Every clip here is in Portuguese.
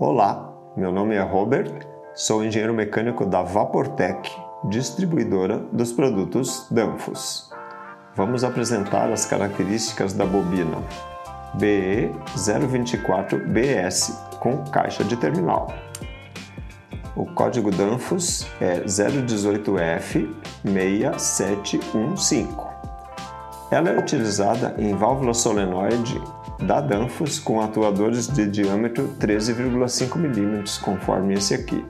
Olá, meu nome é Robert, sou engenheiro mecânico da Vaportec, distribuidora dos produtos Danfoss. Vamos apresentar as características da bobina BE024BS com caixa de terminal. O código Danfoss é 018F6715. Ela é utilizada em válvula solenoide da Danfoss com atuadores de diâmetro 13,5 mm, conforme esse aqui.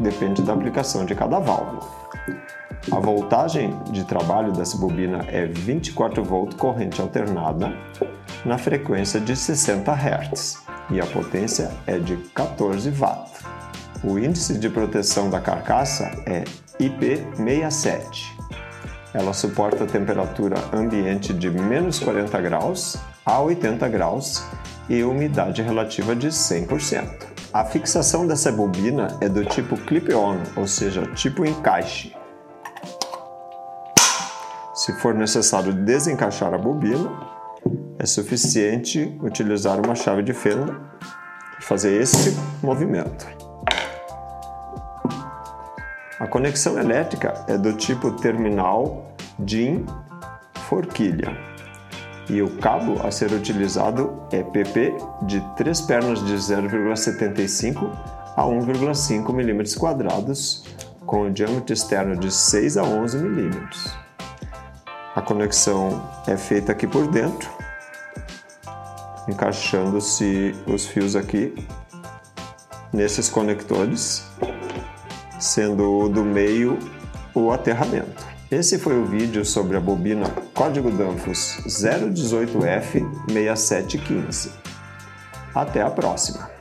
Depende da aplicação de cada válvula. A voltagem de trabalho dessa bobina é 24 V corrente alternada na frequência de 60 Hz e a potência é de 14 W. O índice de proteção da carcaça é IP67. Ela suporta a temperatura ambiente de menos 40 graus a 80 graus e umidade relativa de 100%. A fixação dessa bobina é do tipo clip-on, ou seja, tipo encaixe. Se for necessário desencaixar a bobina, é suficiente utilizar uma chave de fenda e fazer esse movimento. A conexão elétrica é do tipo terminal DIN forquilha e o cabo a ser utilizado é PP de três pernas de 0,75 a 1,5 mm quadrados com o diâmetro externo de 6 a 11 mm. A conexão é feita aqui por dentro, encaixando-se os fios aqui nesses conectores sendo do meio o aterramento. Esse foi o vídeo sobre a bobina código Danfoss 018F6715. Até a próxima!